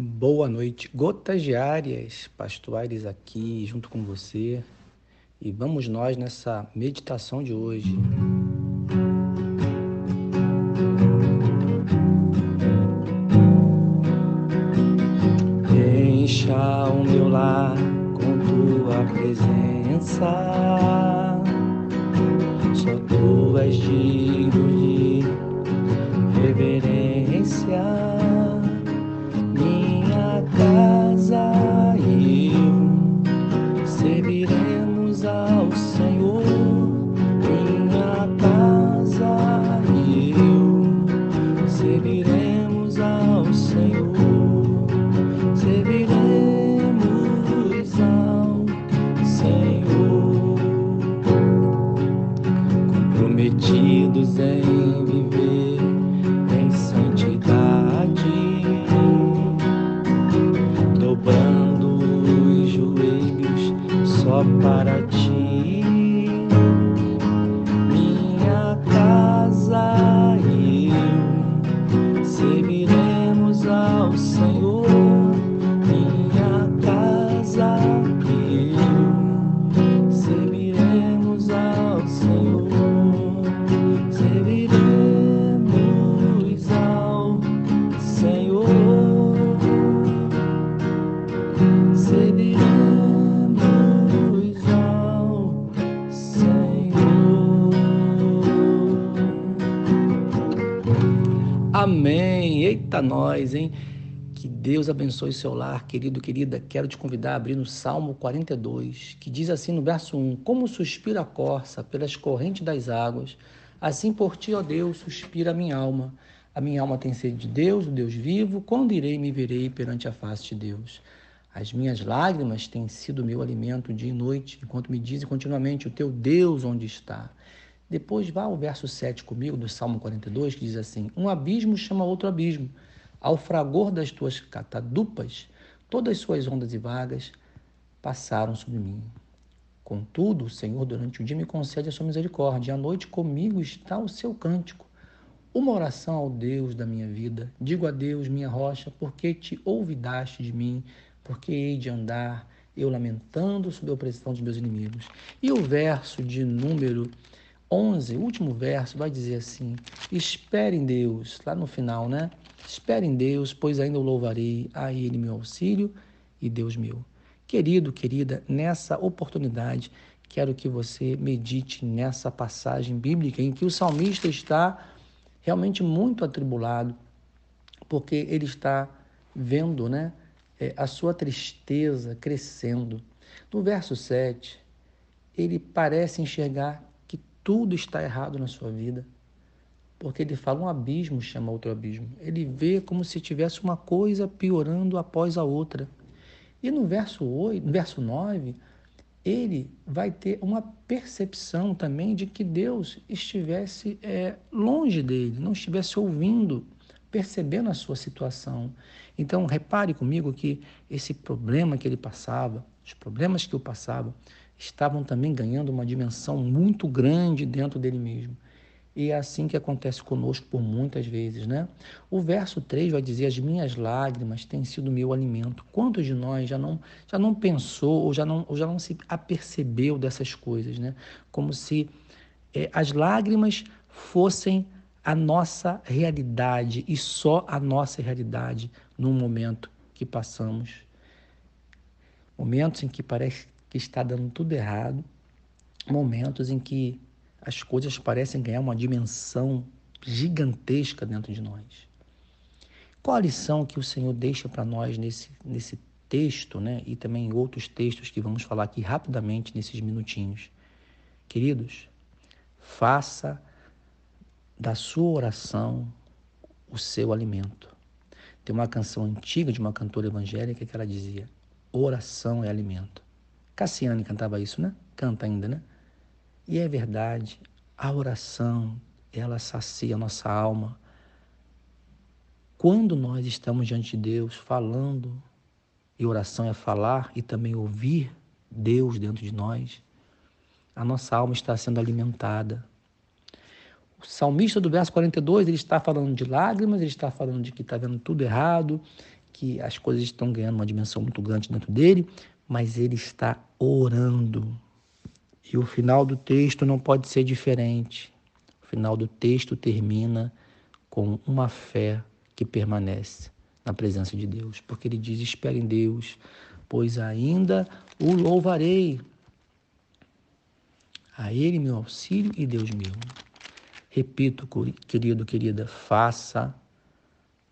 Boa noite, gotas diárias, pastoares aqui junto com você. E vamos nós nessa meditação de hoje. Encha o meu lar com tua presença, só tu és digno nós, hein? Que Deus abençoe seu lar, querido, querida. Quero te convidar a abrir no Salmo 42, que diz assim no verso 1: Como suspira a corça pelas correntes das águas, assim por ti, ó Deus, suspira a minha alma. A minha alma tem sede de Deus, o Deus vivo. Quando irei me verei perante a face de Deus? As minhas lágrimas têm sido meu alimento dia e noite, enquanto me dizem continuamente: O teu Deus onde está? Depois vá ao verso 7 comigo, do Salmo 42, que diz assim: Um abismo chama outro abismo. Ao fragor das tuas catadupas, todas as suas ondas e vagas passaram sobre mim. Contudo, o Senhor, durante o dia, me concede a sua misericórdia, e à noite comigo está o seu cântico. Uma oração ao Deus da minha vida. Digo a Deus, minha rocha, porque te ouvidaste de mim, porque hei de andar eu lamentando sob a opressão dos meus inimigos. E o verso de número 11, o último verso, vai dizer assim: Espere em Deus, lá no final, né? Espere em Deus, pois ainda o louvarei, a Ele meu auxílio e Deus meu. Querido, querida, nessa oportunidade, quero que você medite nessa passagem bíblica em que o salmista está realmente muito atribulado, porque ele está vendo né, é, a sua tristeza crescendo. No verso 7, ele parece enxergar tudo está errado na sua vida. Porque ele fala um abismo chama outro abismo. Ele vê como se tivesse uma coisa piorando após a outra. E no verso 8, no verso 9, ele vai ter uma percepção também de que Deus estivesse é, longe dele, não estivesse ouvindo, percebendo a sua situação. Então, repare comigo que esse problema que ele passava, os problemas que eu passava, estavam também ganhando uma dimensão muito grande dentro dele mesmo. E é assim que acontece conosco por muitas vezes, né? O verso 3 vai dizer: As minhas lágrimas têm sido meu alimento. Quantos de nós já não, já não pensou ou já não, ou já não se apercebeu dessas coisas, né? Como se é, as lágrimas fossem a nossa realidade e só a nossa realidade no momento que passamos. Momentos em que parece que está dando tudo errado, momentos em que as coisas parecem ganhar uma dimensão gigantesca dentro de nós. Qual a lição que o Senhor deixa para nós nesse, nesse texto, né? E também em outros textos que vamos falar aqui rapidamente nesses minutinhos. Queridos, faça da sua oração o seu alimento. Tem uma canção antiga de uma cantora evangélica que ela dizia: oração é alimento. Cassiane cantava isso, né? Canta ainda, né? E é verdade, a oração, ela sacia a nossa alma. Quando nós estamos diante de Deus falando, e oração é falar e também ouvir Deus dentro de nós, a nossa alma está sendo alimentada. O salmista do verso 42, ele está falando de lágrimas, ele está falando de que está vendo tudo errado, que as coisas estão ganhando uma dimensão muito grande dentro dele, mas ele está orando. E o final do texto não pode ser diferente. O final do texto termina com uma fé que permanece na presença de Deus, porque ele diz: espere em Deus, pois ainda o louvarei. A Ele meu auxílio e Deus meu. Repito, querido, querida, faça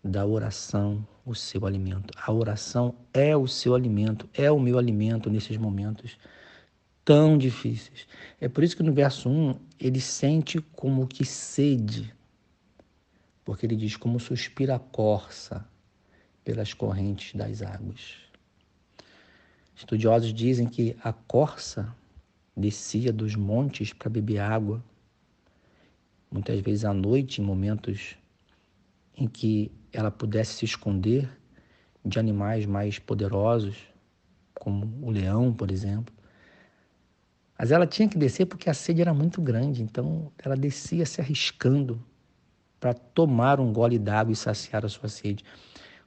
da oração o seu alimento. A oração é o seu alimento, é o meu alimento nesses momentos tão difíceis. É por isso que no verso 1 ele sente como que sede, porque ele diz como suspira a corça pelas correntes das águas. Estudiosos dizem que a corça descia dos montes para beber água, muitas vezes à noite, em momentos em que ela pudesse se esconder de animais mais poderosos, como o leão, por exemplo. Mas ela tinha que descer porque a sede era muito grande, então ela descia se arriscando para tomar um gole d'água e saciar a sua sede.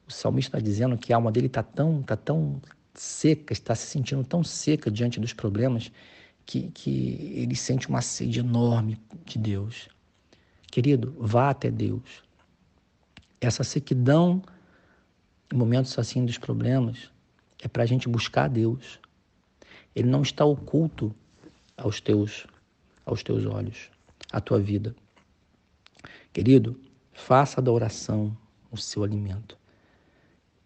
O salmista está dizendo que a alma dele está tão, tá tão seca, está se sentindo tão seca diante dos problemas, que, que ele sente uma sede enorme de Deus. Querido, vá até Deus essa sequidão em momentos assim dos problemas é para a gente buscar a Deus. Ele não está oculto aos teus, aos teus olhos, à tua vida. Querido, faça da oração o seu alimento.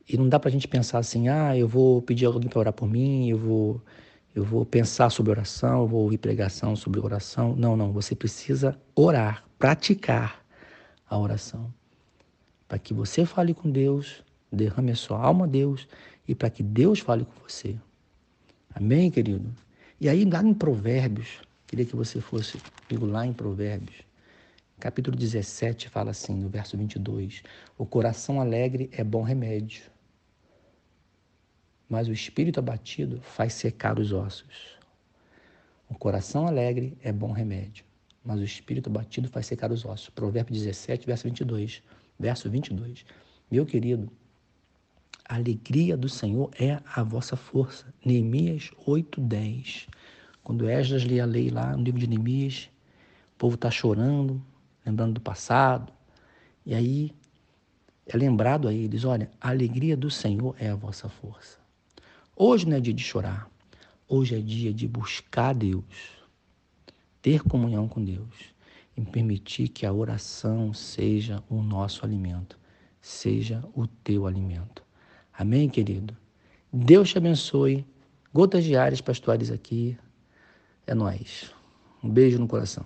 E não dá para a gente pensar assim, ah, eu vou pedir alguém para orar por mim, eu vou, eu vou pensar sobre oração, eu vou ouvir pregação sobre oração. Não, não, você precisa orar, praticar a oração para que você fale com Deus, derrame a sua alma a Deus e para que Deus fale com você. Amém, querido? E aí, lá em Provérbios, queria que você fosse comigo lá em Provérbios, capítulo 17, fala assim, no verso 22: O coração alegre é bom remédio, mas o espírito abatido faz secar os ossos. O coração alegre é bom remédio, mas o espírito abatido faz secar os ossos. Provérbios 17, verso 22 verso 22. Meu querido, a alegria do Senhor é a vossa força. Neemias 8:10. Quando Esdras lê a lei lá no livro de Neemias, o povo está chorando, lembrando do passado. E aí é lembrado a eles, olha, a alegria do Senhor é a vossa força. Hoje não é dia de chorar. Hoje é dia de buscar Deus, ter comunhão com Deus em permitir que a oração seja o nosso alimento, seja o teu alimento. Amém, querido? Deus te abençoe. Gotas diárias pastorais aqui. É nós. Um beijo no coração.